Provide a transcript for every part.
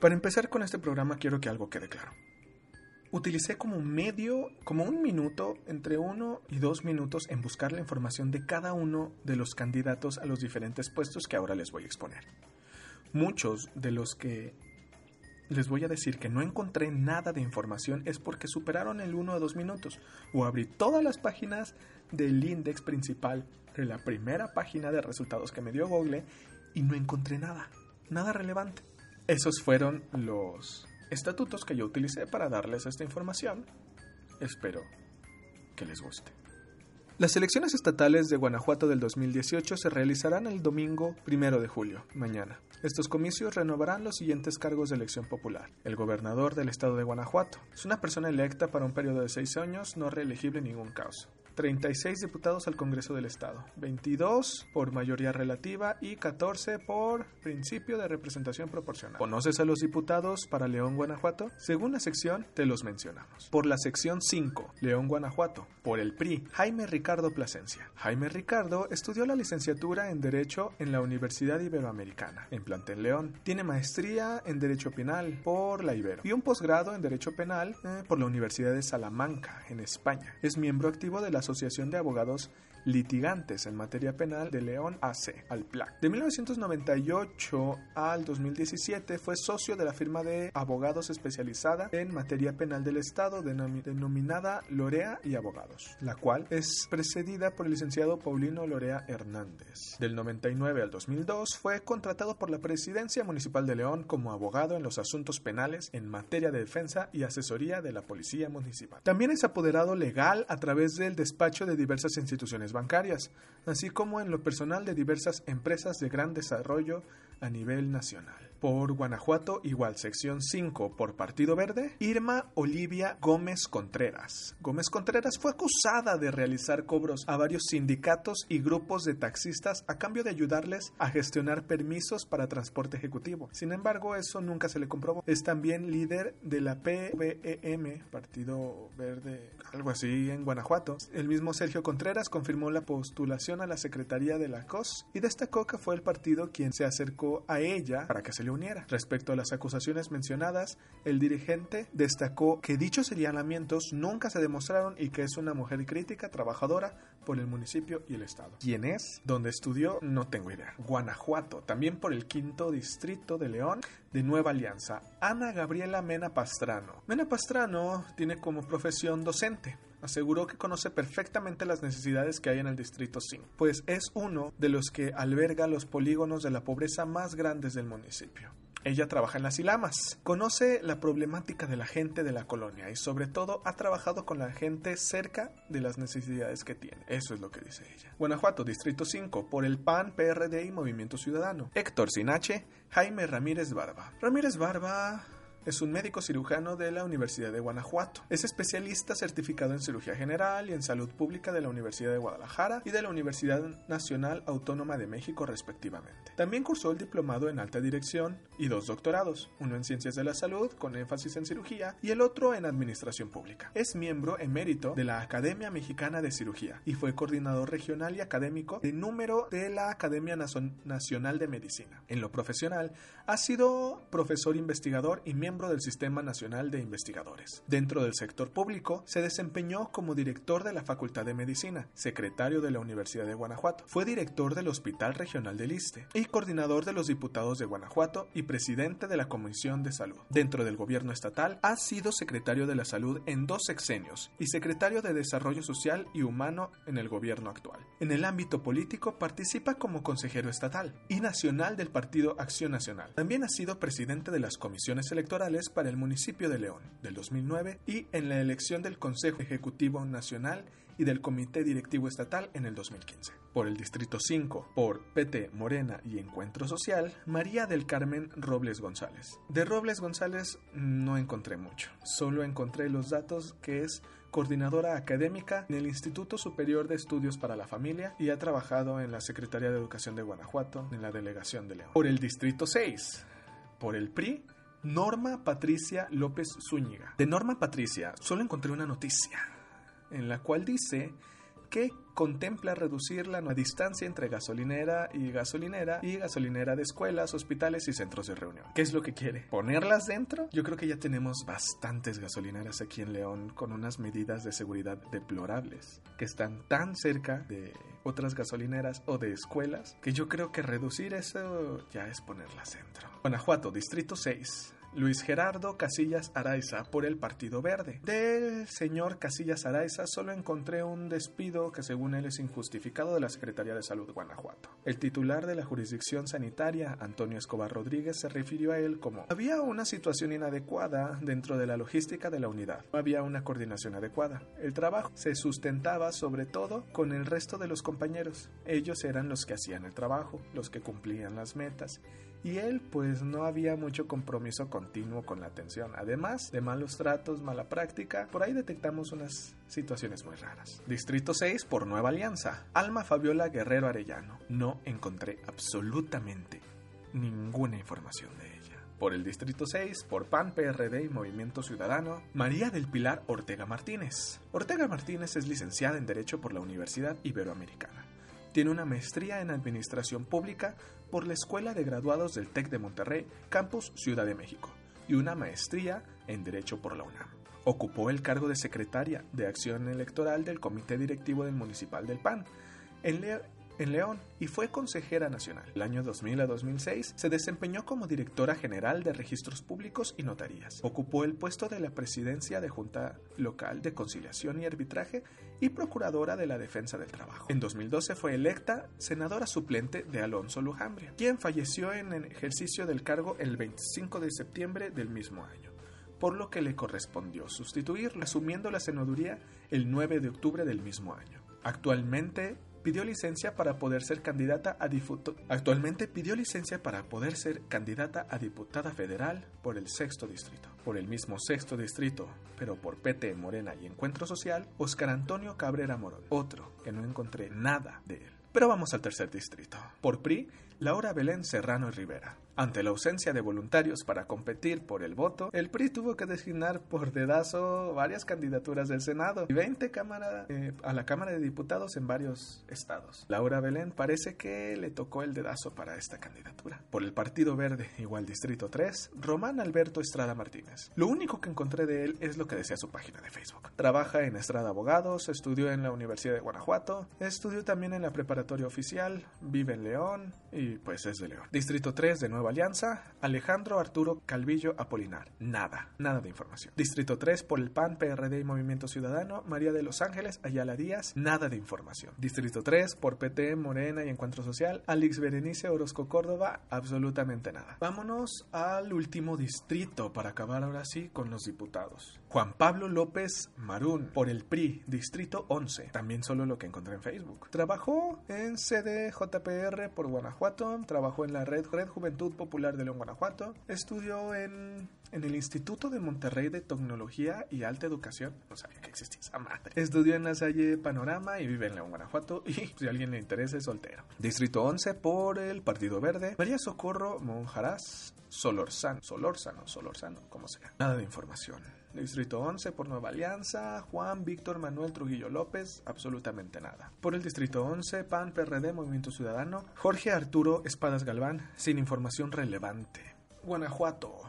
Para empezar con este programa quiero que algo quede claro. Utilicé como medio, como un minuto, entre uno y dos minutos en buscar la información de cada uno de los candidatos a los diferentes puestos que ahora les voy a exponer. Muchos de los que les voy a decir que no encontré nada de información es porque superaron el uno o dos minutos o abrí todas las páginas del index principal de la primera página de resultados que me dio Google y no encontré nada, nada relevante. Esos fueron los estatutos que yo utilicé para darles esta información. Espero que les guste. Las elecciones estatales de Guanajuato del 2018 se realizarán el domingo 1 de julio, mañana. Estos comicios renovarán los siguientes cargos de elección popular. El gobernador del estado de Guanajuato es una persona electa para un periodo de seis años, no reelegible en ningún caso. 36 diputados al Congreso del Estado, 22 por mayoría relativa y 14 por principio de representación proporcional. ¿Conoces a los diputados para León, Guanajuato? Según la sección, te los mencionamos. Por la sección 5, León, Guanajuato. Por el PRI, Jaime Ricardo Plasencia. Jaime Ricardo estudió la licenciatura en Derecho en la Universidad Iberoamericana, en Plantel León. Tiene maestría en Derecho Penal por la Ibero y un posgrado en Derecho Penal eh, por la Universidad de Salamanca, en España. Es miembro activo de la Asociación de Abogados litigantes en materia penal de León AC, al PLAC. De 1998 al 2017 fue socio de la firma de abogados especializada en materia penal del Estado denominada Lorea y Abogados, la cual es precedida por el licenciado Paulino Lorea Hernández. Del 99 al 2002 fue contratado por la Presidencia Municipal de León como abogado en los asuntos penales en materia de defensa y asesoría de la Policía Municipal. También es apoderado legal a través del despacho de diversas instituciones bancarias, así como en lo personal de diversas empresas de gran desarrollo a nivel nacional por Guanajuato, igual sección 5 por Partido Verde, Irma Olivia Gómez Contreras. Gómez Contreras fue acusada de realizar cobros a varios sindicatos y grupos de taxistas a cambio de ayudarles a gestionar permisos para transporte ejecutivo. Sin embargo, eso nunca se le comprobó. Es también líder de la PVEM, Partido Verde, algo así en Guanajuato. El mismo Sergio Contreras confirmó la postulación a la Secretaría de la COS y destacó que fue el partido quien se acercó a ella para que se uniera. Respecto a las acusaciones mencionadas, el dirigente destacó que dichos señalamientos nunca se demostraron y que es una mujer crítica, trabajadora por el municipio y el estado. ¿Quién es? ¿Dónde estudió? No tengo idea. Guanajuato, también por el quinto distrito de León de Nueva Alianza. Ana Gabriela Mena Pastrano. Mena Pastrano tiene como profesión docente aseguró que conoce perfectamente las necesidades que hay en el Distrito 5, pues es uno de los que alberga los polígonos de la pobreza más grandes del municipio. Ella trabaja en las Ilamas, conoce la problemática de la gente de la colonia y sobre todo ha trabajado con la gente cerca de las necesidades que tiene. Eso es lo que dice ella. Guanajuato, Distrito 5, por el PAN, PRD y Movimiento Ciudadano. Héctor Sinache, Jaime Ramírez Barba. Ramírez Barba es un médico cirujano de la Universidad de Guanajuato. Es especialista certificado en cirugía general y en salud pública de la Universidad de Guadalajara y de la Universidad Nacional Autónoma de México respectivamente. También cursó el diplomado en alta dirección y dos doctorados, uno en ciencias de la salud con énfasis en cirugía y el otro en administración pública. Es miembro emérito de la Academia Mexicana de Cirugía y fue coordinador regional y académico de número de la Academia Nacional de Medicina. En lo profesional, ha sido profesor investigador y miembro del Sistema Nacional de Investigadores. Dentro del sector público, se desempeñó como director de la Facultad de Medicina, secretario de la Universidad de Guanajuato, fue director del Hospital Regional del Iste y coordinador de los diputados de Guanajuato y presidente de la Comisión de Salud. Dentro del gobierno estatal, ha sido secretario de la Salud en dos sexenios y secretario de Desarrollo Social y Humano en el gobierno actual. En el ámbito político, participa como consejero estatal y nacional del Partido Acción Nacional. También ha sido presidente de las comisiones electorales para el municipio de León del 2009 y en la elección del Consejo Ejecutivo Nacional y del Comité Directivo Estatal en el 2015. Por el Distrito 5, por PT Morena y Encuentro Social, María del Carmen Robles González. De Robles González no encontré mucho, solo encontré los datos que es coordinadora académica en el Instituto Superior de Estudios para la Familia y ha trabajado en la Secretaría de Educación de Guanajuato, en la Delegación de León. Por el Distrito 6, por el PRI, Norma Patricia López Zúñiga. De Norma Patricia solo encontré una noticia en la cual dice que contempla reducir la distancia entre gasolinera y gasolinera y gasolinera de escuelas, hospitales y centros de reunión. ¿Qué es lo que quiere? ¿Ponerlas dentro? Yo creo que ya tenemos bastantes gasolineras aquí en León con unas medidas de seguridad deplorables que están tan cerca de otras gasolineras o de escuelas que yo creo que reducir eso ya es ponerlas dentro. Guanajuato, Distrito 6. Luis Gerardo Casillas Araiza por el Partido Verde. Del señor Casillas Araiza solo encontré un despido que según él es injustificado de la Secretaría de Salud Guanajuato. El titular de la jurisdicción sanitaria, Antonio Escobar Rodríguez, se refirió a él como había una situación inadecuada dentro de la logística de la unidad. No había una coordinación adecuada. El trabajo se sustentaba sobre todo con el resto de los compañeros. Ellos eran los que hacían el trabajo, los que cumplían las metas y él pues no había mucho compromiso continuo con la atención. Además de malos tratos, mala práctica, por ahí detectamos unas situaciones muy raras. Distrito 6 por Nueva Alianza. Alma Fabiola Guerrero Arellano. No encontré absolutamente ninguna información de ella. Por el Distrito 6, por PAN, PRD y Movimiento Ciudadano, María del Pilar Ortega Martínez. Ortega Martínez es licenciada en Derecho por la Universidad Iberoamericana. Tiene una maestría en Administración Pública por la Escuela de Graduados del TEC de Monterrey, Campus Ciudad de México, y una maestría en Derecho por la UNAM. Ocupó el cargo de secretaria de Acción Electoral del Comité Directivo del Municipal del PAN. En, en León y fue consejera nacional. El año 2000 a 2006 se desempeñó como directora general de registros públicos y notarías. Ocupó el puesto de la presidencia de Junta Local de Conciliación y Arbitraje y procuradora de la Defensa del Trabajo. En 2012 fue electa senadora suplente de Alonso Lujambria, quien falleció en el ejercicio del cargo el 25 de septiembre del mismo año por lo que le correspondió sustituirlo, asumiendo la senaduría el 9 de octubre del mismo año. Actualmente pidió licencia para poder ser candidata a Actualmente pidió licencia para poder ser candidata a diputada federal por el sexto distrito. Por el mismo sexto distrito, pero por PT, Morena y Encuentro Social, Oscar Antonio Cabrera Morón. Otro que no encontré nada de él. Pero vamos al tercer distrito. Por PRI, Laura Belén Serrano Rivera. Ante la ausencia de voluntarios para competir por el voto, el PRI tuvo que designar por dedazo varias candidaturas del Senado y 20 cámara, eh, a la Cámara de Diputados en varios estados. Laura Belén parece que le tocó el dedazo para esta candidatura. Por el Partido Verde, igual Distrito 3, Román Alberto Estrada Martínez. Lo único que encontré de él es lo que decía su página de Facebook. Trabaja en Estrada Abogados, estudió en la Universidad de Guanajuato, estudió también en la preparatoria oficial, vive en León y pues es de León. Distrito 3 de Nueva Alianza, Alejandro Arturo Calvillo Apolinar. Nada, nada de información. Distrito 3 por el PAN, PRD y Movimiento Ciudadano, María de los Ángeles, Ayala Díaz. Nada de información. Distrito 3 por PT, Morena y Encuentro Social, Alex Berenice Orozco Córdoba. Absolutamente nada. Vámonos al último distrito para acabar ahora sí con los diputados. Juan Pablo López Marún por el PRI, Distrito 11. También solo lo que encontré en Facebook. Trabajó en CDJPR por Guanajuato, trabajó en la Red, Red Juventud Popular de León, Guanajuato. Estudió en, en el Instituto de Monterrey de Tecnología y Alta Educación. No sabía que existía esa madre. Estudió en la Salle Panorama y vive en León, Guanajuato. Y si a alguien le interesa, es soltero. Distrito 11 por el Partido Verde. María Socorro Monjarás Solorzano. Solorzano, Solorzano, como sea. Nada de información. Distrito 11 por Nueva Alianza, Juan Víctor Manuel Trujillo López, absolutamente nada. Por el Distrito 11, PAN, PRD, Movimiento Ciudadano, Jorge Arturo Espadas Galván, sin información relevante. Guanajuato,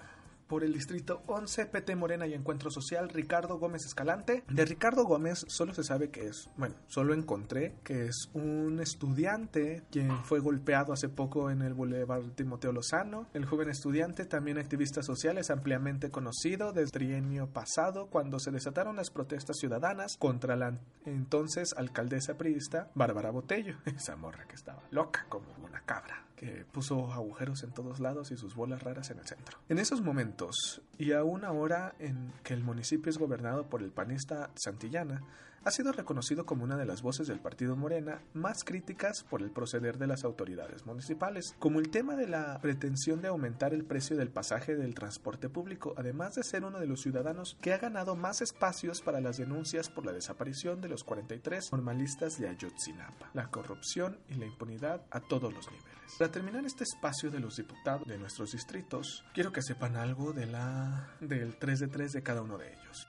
por el distrito 11, PT Morena y Encuentro Social, Ricardo Gómez Escalante. De Ricardo Gómez solo se sabe que es, bueno, solo encontré que es un estudiante quien fue golpeado hace poco en el Boulevard Timoteo Lozano. El joven estudiante, también activista social, es ampliamente conocido desde el trienio pasado cuando se desataron las protestas ciudadanas contra la entonces alcaldesa priista Bárbara Botello, esa morra que estaba loca como una cabra que puso agujeros en todos lados y sus bolas raras en el centro. En esos momentos, y aún ahora en que el municipio es gobernado por el panista Santillana, ha sido reconocido como una de las voces del partido Morena más críticas por el proceder de las autoridades municipales, como el tema de la pretensión de aumentar el precio del pasaje del transporte público, además de ser uno de los ciudadanos que ha ganado más espacios para las denuncias por la desaparición de los 43 normalistas de Ayotzinapa, la corrupción y la impunidad a todos los niveles. Para terminar este espacio de los diputados de nuestros distritos, quiero que sepan algo de la del 3 de 3 de cada uno de ellos.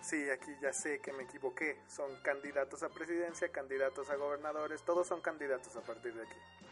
Sí, aquí ya sé que me equivoqué. Son candidatos a presidencia, candidatos a gobernadores, todos son candidatos a partir de aquí.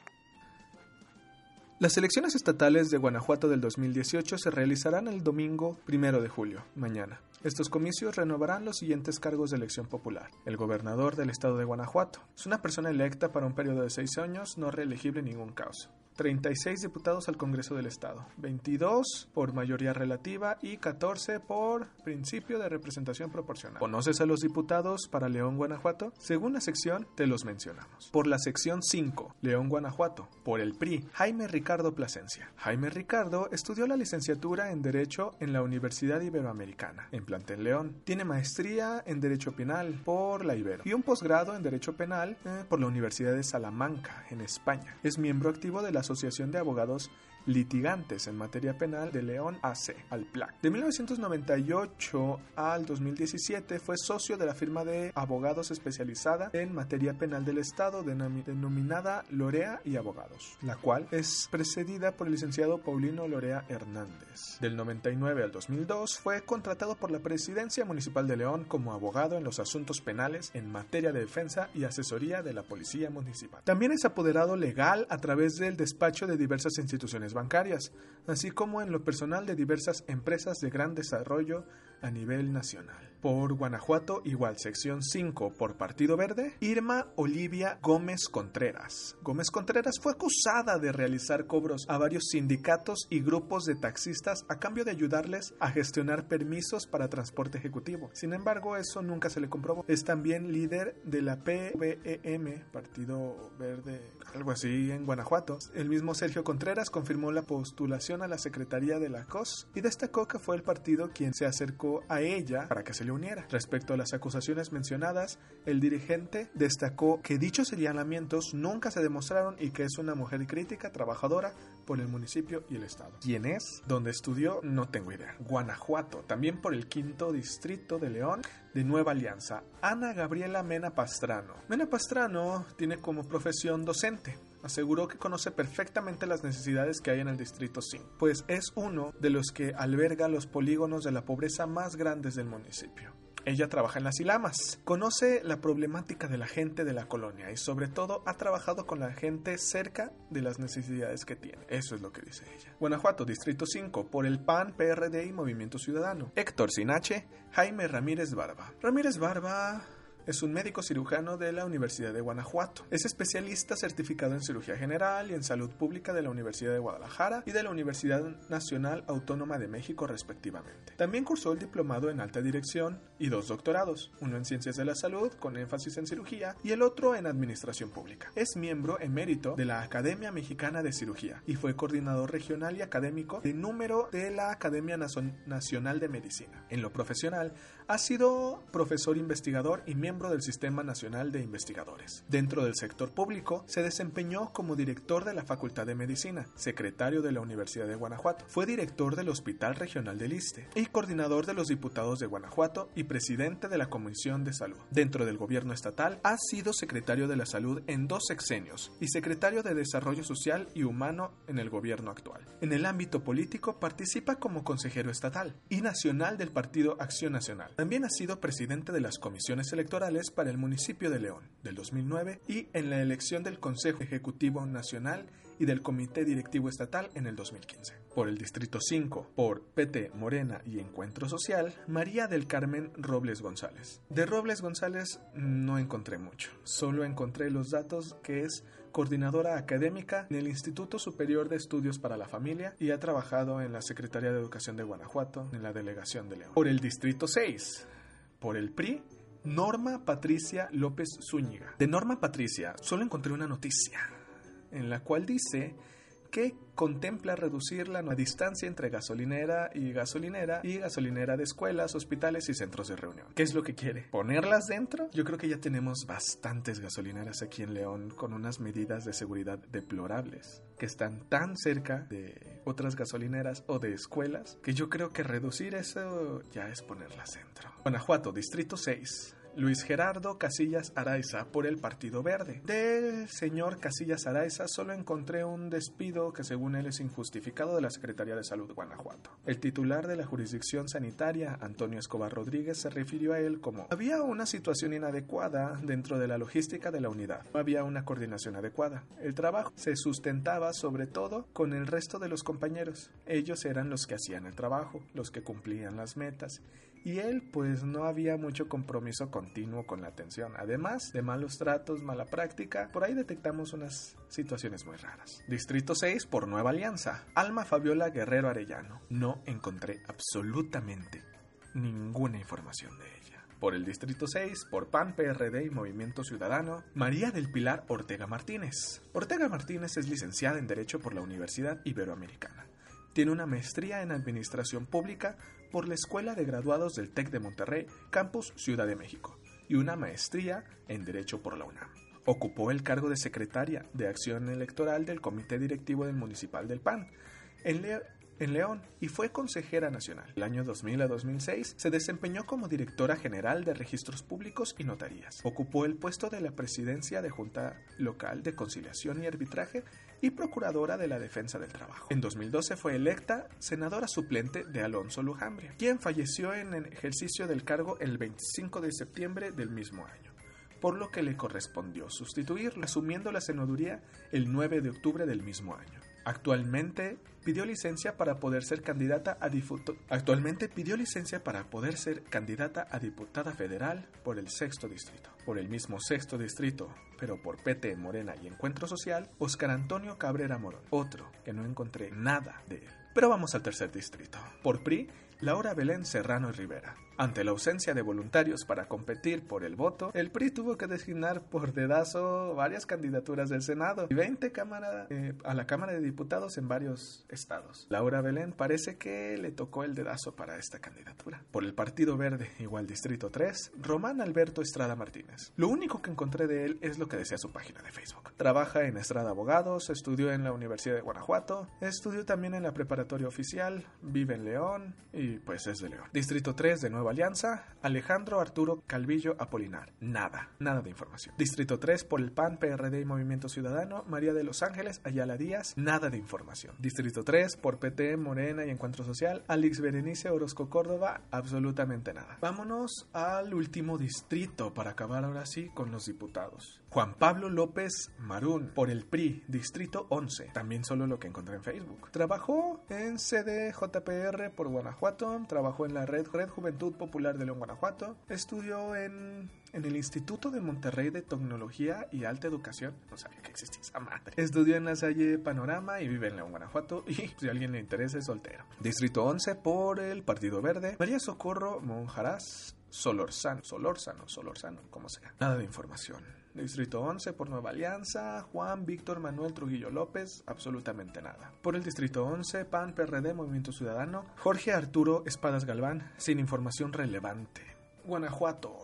Las elecciones estatales de Guanajuato del 2018 se realizarán el domingo 1 de julio, mañana. Estos comicios renovarán los siguientes cargos de elección popular. El gobernador del estado de Guanajuato es una persona electa para un periodo de seis años, no reelegible en ningún caso. 36 diputados al Congreso del Estado, 22 por mayoría relativa y 14 por principio de representación proporcional. ¿Conoces a los diputados para León, Guanajuato? Según la sección, te los mencionamos. Por la sección 5, León, Guanajuato. Por el PRI, Jaime Ricardo Plasencia. Jaime Ricardo estudió la licenciatura en Derecho en la Universidad Iberoamericana, en Plantel León. Tiene maestría en Derecho Penal por la Ibero y un posgrado en Derecho Penal eh, por la Universidad de Salamanca, en España. Es miembro activo de la Asociación de Abogados litigantes en materia penal de León AC, al PLAC. De 1998 al 2017 fue socio de la firma de abogados especializada en materia penal del Estado denominada Lorea y Abogados, la cual es precedida por el licenciado Paulino Lorea Hernández. Del 99 al 2002 fue contratado por la Presidencia Municipal de León como abogado en los asuntos penales en materia de defensa y asesoría de la Policía Municipal. También es apoderado legal a través del despacho de diversas instituciones bancarias, así como en lo personal de diversas empresas de gran desarrollo a nivel nacional por Guanajuato, igual sección 5 por Partido Verde, Irma Olivia Gómez Contreras. Gómez Contreras fue acusada de realizar cobros a varios sindicatos y grupos de taxistas a cambio de ayudarles a gestionar permisos para transporte ejecutivo. Sin embargo, eso nunca se le comprobó. Es también líder de la PVEM, Partido Verde, algo así en Guanajuato. El mismo Sergio Contreras confirmó la postulación a la Secretaría de la COS y destacó que fue el partido quien se acercó a ella para que se le Respecto a las acusaciones mencionadas, el dirigente destacó que dichos señalamientos nunca se demostraron y que es una mujer crítica, trabajadora por el municipio y el estado. ¿Quién es? ¿Dónde estudió? No tengo idea. Guanajuato, también por el quinto distrito de León de Nueva Alianza. Ana Gabriela Mena Pastrano. Mena Pastrano tiene como profesión docente aseguró que conoce perfectamente las necesidades que hay en el Distrito 5, pues es uno de los que alberga los polígonos de la pobreza más grandes del municipio. Ella trabaja en las Ilamas, conoce la problemática de la gente de la colonia y sobre todo ha trabajado con la gente cerca de las necesidades que tiene. Eso es lo que dice ella. Guanajuato, Distrito 5, por el PAN, PRD y Movimiento Ciudadano. Héctor Sinache, Jaime Ramírez Barba. Ramírez Barba es un médico cirujano de la Universidad de Guanajuato. Es especialista certificado en cirugía general y en salud pública de la Universidad de Guadalajara y de la Universidad Nacional Autónoma de México respectivamente. También cursó el diplomado en alta dirección y dos doctorados, uno en ciencias de la salud con énfasis en cirugía y el otro en administración pública. Es miembro emérito de la Academia Mexicana de Cirugía y fue coordinador regional y académico de número de la Academia Nacional de Medicina. En lo profesional, ha sido profesor investigador y miembro del Sistema Nacional de Investigadores. Dentro del sector público, se desempeñó como director de la Facultad de Medicina, secretario de la Universidad de Guanajuato, fue director del Hospital Regional del Iste y coordinador de los diputados de Guanajuato y presidente de la Comisión de Salud. Dentro del gobierno estatal, ha sido secretario de la Salud en dos sexenios y secretario de Desarrollo Social y Humano en el gobierno actual. En el ámbito político, participa como consejero estatal y nacional del Partido Acción Nacional. También ha sido presidente de las comisiones electorales para el municipio de León del 2009 y en la elección del Consejo Ejecutivo Nacional y del Comité Directivo Estatal en el 2015. Por el Distrito 5, por PT Morena y Encuentro Social, María del Carmen Robles González. De Robles González no encontré mucho, solo encontré los datos que es coordinadora académica en el Instituto Superior de Estudios para la Familia y ha trabajado en la Secretaría de Educación de Guanajuato, en la Delegación de León. Por el Distrito 6, por el PRI, Norma Patricia López Zúñiga. De Norma Patricia solo encontré una noticia en la cual dice que contempla reducir la distancia entre gasolinera y gasolinera y gasolinera de escuelas, hospitales y centros de reunión. ¿Qué es lo que quiere? ¿Ponerlas dentro? Yo creo que ya tenemos bastantes gasolineras aquí en León con unas medidas de seguridad deplorables que están tan cerca de otras gasolineras o de escuelas que yo creo que reducir eso ya es ponerlas dentro. Guanajuato, Distrito 6 Luis Gerardo Casillas Araiza por el Partido Verde. Del señor Casillas Araiza solo encontré un despido que según él es injustificado de la Secretaría de Salud Guanajuato. El titular de la jurisdicción sanitaria, Antonio Escobar Rodríguez, se refirió a él como había una situación inadecuada dentro de la logística de la unidad. No había una coordinación adecuada. El trabajo se sustentaba sobre todo con el resto de los compañeros. Ellos eran los que hacían el trabajo, los que cumplían las metas y él pues no había mucho compromiso continuo con la atención. Además de malos tratos, mala práctica, por ahí detectamos unas situaciones muy raras. Distrito 6 por Nueva Alianza. Alma Fabiola Guerrero Arellano. No encontré absolutamente ninguna información de ella. Por el Distrito 6, por PAN, PRD y Movimiento Ciudadano, María del Pilar Ortega Martínez. Ortega Martínez es licenciada en Derecho por la Universidad Iberoamericana. Tiene una maestría en Administración Pública por la Escuela de Graduados del TEC de Monterrey, Campus Ciudad de México, y una maestría en Derecho por la UNAM. Ocupó el cargo de secretaria de Acción Electoral del Comité Directivo del Municipal del PAN. En, en León y fue consejera nacional. El año 2000 a 2006 se desempeñó como directora general de registros públicos y notarías. Ocupó el puesto de la presidencia de Junta Local de Conciliación y Arbitraje y procuradora de la defensa del trabajo. En 2012 fue electa senadora suplente de Alonso Lujambria, quien falleció en el ejercicio del cargo el 25 de septiembre del mismo año por lo que le correspondió sustituirlo, asumiendo la senaduría el 9 de octubre del mismo año. Actualmente pidió licencia para poder ser candidata a Actualmente pidió licencia para poder ser candidata a diputada federal por el sexto distrito. Por el mismo sexto distrito, pero por PT, Morena y Encuentro Social, Oscar Antonio Cabrera Morón. Otro que no encontré nada de él. Pero vamos al tercer distrito. Por PRI, Laura Belén Serrano y Rivera. Ante la ausencia de voluntarios para competir por el voto, el PRI tuvo que designar por dedazo varias candidaturas del Senado y 20 cámara, eh, a la Cámara de Diputados en varios estados. Laura Belén parece que le tocó el dedazo para esta candidatura. Por el Partido Verde, igual Distrito 3, Román Alberto Estrada Martínez. Lo único que encontré de él es lo que decía su página de Facebook. Trabaja en Estrada Abogados, estudió en la Universidad de Guanajuato, estudió también en la preparatoria oficial, vive en León y pues es de León. Distrito 3 de nuevo Alianza, Alejandro Arturo Calvillo Apolinar. Nada, nada de información. Distrito 3 por el PAN, PRD y Movimiento Ciudadano, María de los Ángeles, Ayala Díaz. Nada de información. Distrito 3 por PT, Morena y Encuentro Social, Alex Berenice Orozco Córdoba. Absolutamente nada. Vámonos al último distrito para acabar ahora sí con los diputados. Juan Pablo López Marún por el PRI, Distrito 11. También solo lo que encontré en Facebook. Trabajó en CDJPR por Guanajuato, trabajó en la Red, Red Juventud Popular de León, Guanajuato. Estudió en, en el Instituto de Monterrey de Tecnología y Alta Educación. No sabía que existía esa madre. Estudió en la Salle Panorama y vive en León, Guanajuato. Y si a alguien le interesa, es soltero. Distrito 11 por el Partido Verde. María Socorro Monjarás Solorzano, Solorzano, Solorzano, como sea. Nada de información. Distrito 11 por Nueva Alianza, Juan Víctor Manuel Trujillo López, absolutamente nada. Por el Distrito 11, PAN, PRD, Movimiento Ciudadano, Jorge Arturo Espadas Galván, sin información relevante. Guanajuato,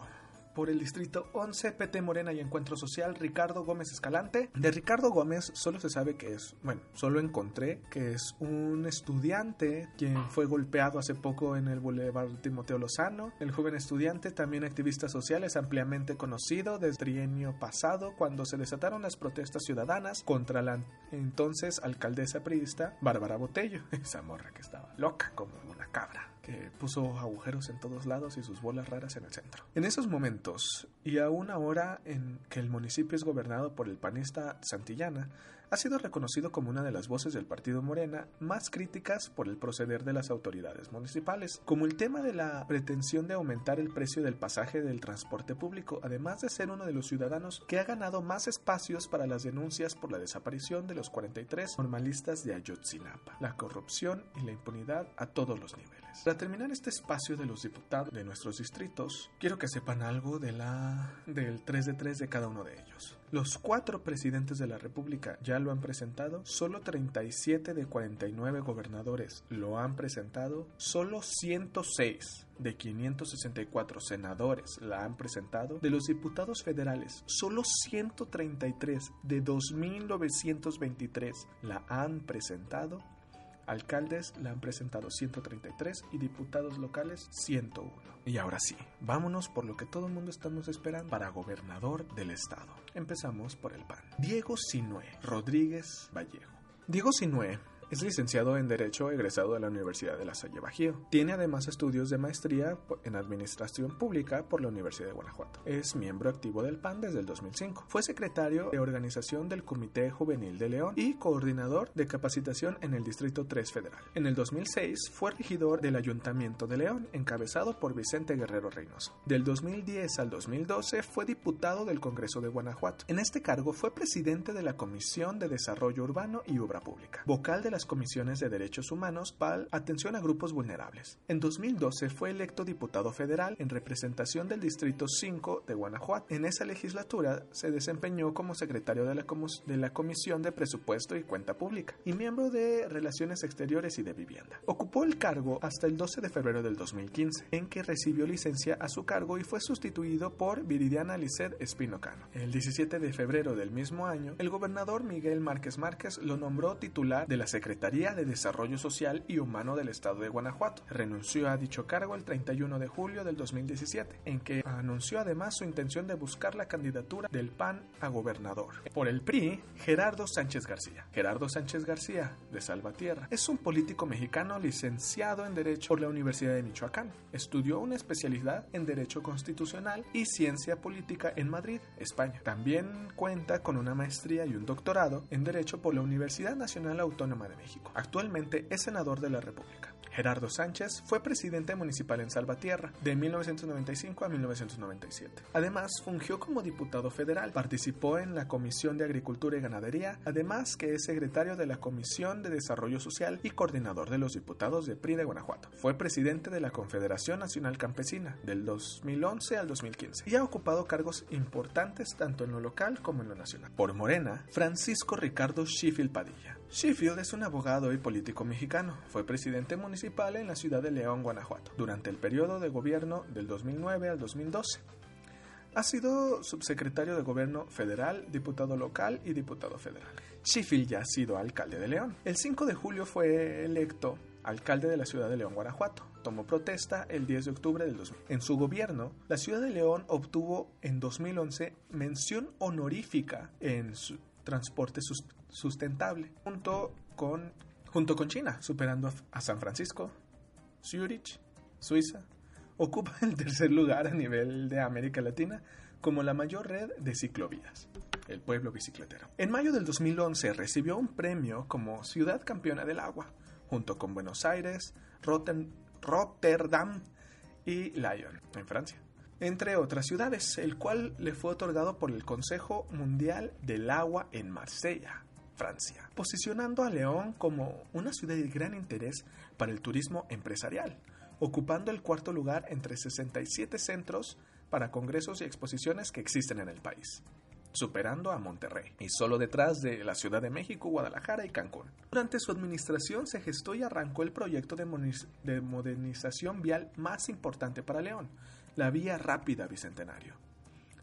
por el distrito 11, PT Morena y Encuentro Social, Ricardo Gómez Escalante. De Ricardo Gómez solo se sabe que es, bueno, solo encontré que es un estudiante quien fue golpeado hace poco en el Boulevard Timoteo Lozano. El joven estudiante, también activista social, es ampliamente conocido desde el trienio pasado cuando se desataron las protestas ciudadanas contra la entonces alcaldesa priista Bárbara Botello, esa morra que estaba loca como una cabra que puso agujeros en todos lados y sus bolas raras en el centro. En esos momentos, y a una hora en que el municipio es gobernado por el panista Santillana, ha sido reconocido como una de las voces del partido Morena más críticas por el proceder de las autoridades municipales, como el tema de la pretensión de aumentar el precio del pasaje del transporte público, además de ser uno de los ciudadanos que ha ganado más espacios para las denuncias por la desaparición de los 43 normalistas de Ayotzinapa, la corrupción y la impunidad a todos los niveles. Para terminar este espacio de los diputados de nuestros distritos, quiero que sepan algo de la del 3 de 3 de cada uno de ellos. Los cuatro presidentes de la República ya lo han presentado, solo 37 de 49 gobernadores lo han presentado, solo 106 de 564 senadores la han presentado, de los diputados federales, solo 133 de 2.923 la han presentado, Alcaldes la han presentado 133 y diputados locales 101. Y ahora sí, vámonos por lo que todo el mundo estamos esperando para gobernador del estado. Empezamos por el PAN. Diego Sinue Rodríguez Vallejo. Diego Sinue es licenciado en Derecho egresado de la Universidad de La Salle Bajío. Tiene además estudios de maestría en Administración Pública por la Universidad de Guanajuato. Es miembro activo del PAN desde el 2005. Fue secretario de organización del Comité Juvenil de León y coordinador de capacitación en el Distrito 3 Federal. En el 2006 fue regidor del Ayuntamiento de León, encabezado por Vicente Guerrero Reynoso. Del 2010 al 2012 fue diputado del Congreso de Guanajuato. En este cargo fue presidente de la Comisión de Desarrollo Urbano y Obra Pública, vocal de la comisiones de derechos humanos, PAL, atención a grupos vulnerables. En 2012 fue electo diputado federal en representación del Distrito 5 de Guanajuato. En esa legislatura se desempeñó como secretario de la, de la Comisión de Presupuesto y Cuenta Pública y miembro de Relaciones Exteriores y de Vivienda. Ocupó el cargo hasta el 12 de febrero del 2015, en que recibió licencia a su cargo y fue sustituido por Viridiana Lisset Espinocano. El 17 de febrero del mismo año, el gobernador Miguel Márquez Márquez lo nombró titular de la Secretaría Secretaría de Desarrollo Social y Humano del Estado de Guanajuato. Renunció a dicho cargo el 31 de julio del 2017, en que anunció además su intención de buscar la candidatura del PAN a gobernador. Por el PRI, Gerardo Sánchez García. Gerardo Sánchez García, de Salvatierra, es un político mexicano licenciado en Derecho por la Universidad de Michoacán. Estudió una especialidad en Derecho Constitucional y Ciencia Política en Madrid, España. También cuenta con una maestría y un doctorado en Derecho por la Universidad Nacional Autónoma de México. Actualmente es senador de la República. Gerardo Sánchez fue presidente municipal en Salvatierra de 1995 a 1997. Además, fungió como diputado federal, participó en la Comisión de Agricultura y Ganadería, además que es secretario de la Comisión de Desarrollo Social y coordinador de los diputados de PRI de Guanajuato. Fue presidente de la Confederación Nacional Campesina del 2011 al 2015 y ha ocupado cargos importantes tanto en lo local como en lo nacional. Por Morena, Francisco Ricardo Sheffield Padilla. Sheffield es un abogado y político mexicano. Fue presidente municipal en la ciudad de León, Guanajuato, durante el periodo de gobierno del 2009 al 2012. Ha sido subsecretario de Gobierno federal, diputado local y diputado federal. Sheffield ya ha sido alcalde de León. El 5 de julio fue electo alcalde de la ciudad de León, Guanajuato. Tomó protesta el 10 de octubre del 2000. En su gobierno, la ciudad de León obtuvo en 2011 mención honorífica en su transporte sustentable, junto con, junto con China, superando a, San Francisco, Zurich, Suiza. Ocupa el tercer lugar a nivel de América Latina como la mayor red de ciclovías, el pueblo bicicletero. En mayo del 2011 recibió un premio como Ciudad Campeona del Agua, junto con Buenos Aires, Rotterdam y Lyon, en Francia entre otras ciudades, el cual le fue otorgado por el Consejo Mundial del Agua en Marsella, Francia, posicionando a León como una ciudad de gran interés para el turismo empresarial, ocupando el cuarto lugar entre 67 centros para congresos y exposiciones que existen en el país superando a Monterrey, y solo detrás de la Ciudad de México, Guadalajara y Cancún. Durante su administración se gestó y arrancó el proyecto de, modernización vial más importante para León, la Vía Rápida Bicentenario.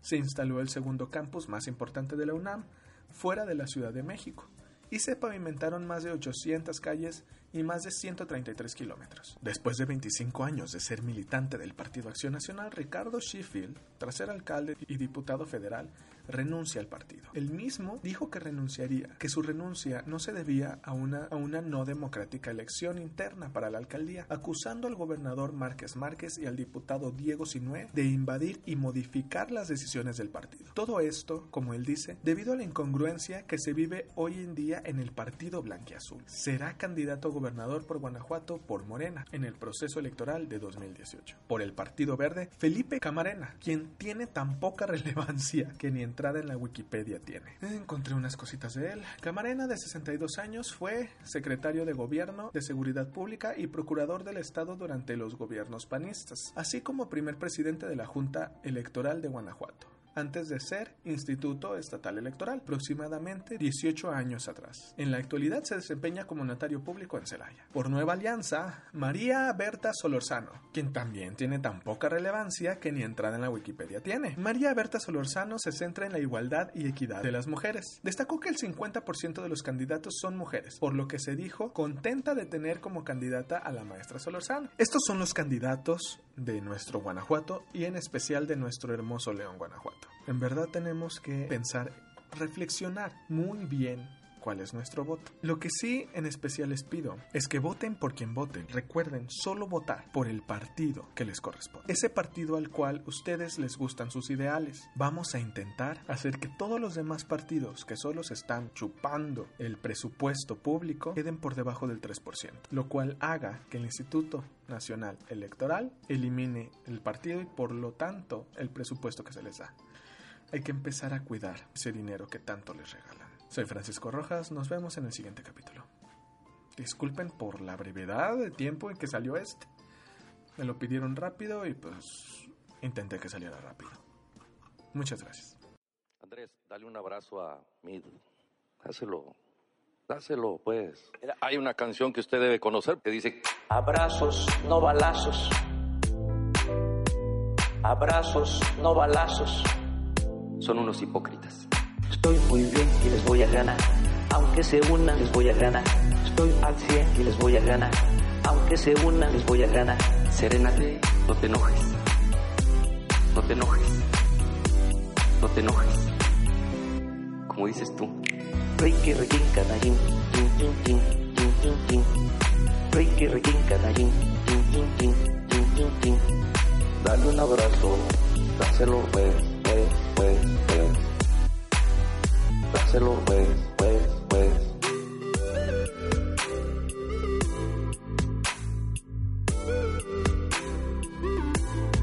Se instaló el segundo campus más importante de la UNAM, fuera de la Ciudad de México, y se pavimentaron más de 800 calles y más de 133 kilómetros. Después de 25 años de ser militante del Partido Acción Nacional, Ricardo Sheffield, tras ser alcalde y diputado federal, renuncia al partido. El mismo dijo que renunciaría, que su renuncia no se debía a una, a una no democrática elección interna para la alcaldía, acusando al gobernador Márquez Márquez y al diputado Diego Sinué de invadir y modificar las decisiones del partido. Todo esto, como él dice, debido a la incongruencia que se vive hoy en día en el partido blanquiazul. Será candidato a gobernador por Guanajuato por Morena en el proceso electoral de 2018. Por el Partido Verde, Felipe Camarena, quien tiene tan poca relevancia que ni en entrada en la Wikipedia tiene. Encontré unas cositas de él. Camarena, de 62 años, fue secretario de Gobierno de Seguridad Pública y procurador del Estado durante los gobiernos panistas, así como primer presidente de la Junta Electoral de Guanajuato. Antes de ser Instituto Estatal Electoral, aproximadamente 18 años atrás. En la actualidad se desempeña como notario público en Celaya. Por Nueva Alianza, María Berta Solorzano, quien también tiene tan poca relevancia que ni entrada en la Wikipedia tiene. María Berta Solorzano se centra en la igualdad y equidad de las mujeres. Destacó que el 50% de los candidatos son mujeres, por lo que se dijo contenta de tener como candidata a la maestra Solorzano. Estos son los candidatos de nuestro Guanajuato y en especial de nuestro hermoso León, Guanajuato. En verdad tenemos que pensar, reflexionar muy bien cuál es nuestro voto. Lo que sí en especial les pido es que voten por quien voten. Recuerden solo votar por el partido que les corresponde. Ese partido al cual ustedes les gustan sus ideales. Vamos a intentar hacer que todos los demás partidos que solo se están chupando el presupuesto público queden por debajo del 3%, lo cual haga que el Instituto Nacional Electoral elimine el partido y por lo tanto el presupuesto que se les da. Hay que empezar a cuidar ese dinero que tanto les regalan. Soy Francisco Rojas, nos vemos en el siguiente capítulo. Disculpen por la brevedad de tiempo en que salió este. Me lo pidieron rápido y pues intenté que saliera rápido. Muchas gracias. Andrés, dale un abrazo a Mid. Dáselo. Dáselo, pues. Hay una canción que usted debe conocer que dice... Abrazos, no balazos. Abrazos, no balazos. Son unos hipócritas. Estoy muy bien y les voy a ganar. Aunque se unan, les voy a ganar. Estoy al 100 y les voy a ganar. Aunque se unan, les voy a ganar. Serénate, no te enojes. No te enojes. No te enojes. Como dices tú. Ricky, Ricky, canallín. Ricky, Ricky, canallín. Dale un abrazo. Dáselo, pues, pues. Dáselo, pues, pues, pues.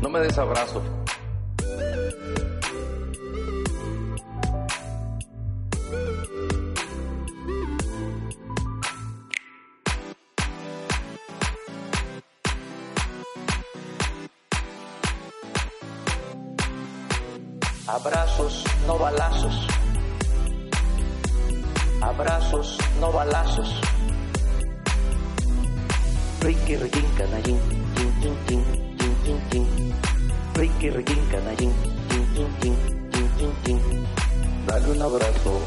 No me des Abrazos, no balazos. Abrazos, no balazos. Ricky, Ricky, canallín. Tin, tin, tin, tin, tin. Ricky, Ricky, canallín. Tin, tin, tin, tin, tin. Dale un abrazo.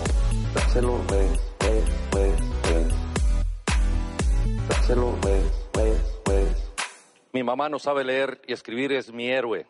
Dáselo, pues, pues, pues, pues. Dáselo, pues, pues, pues. Mi mamá no sabe leer y escribir, es mi héroe.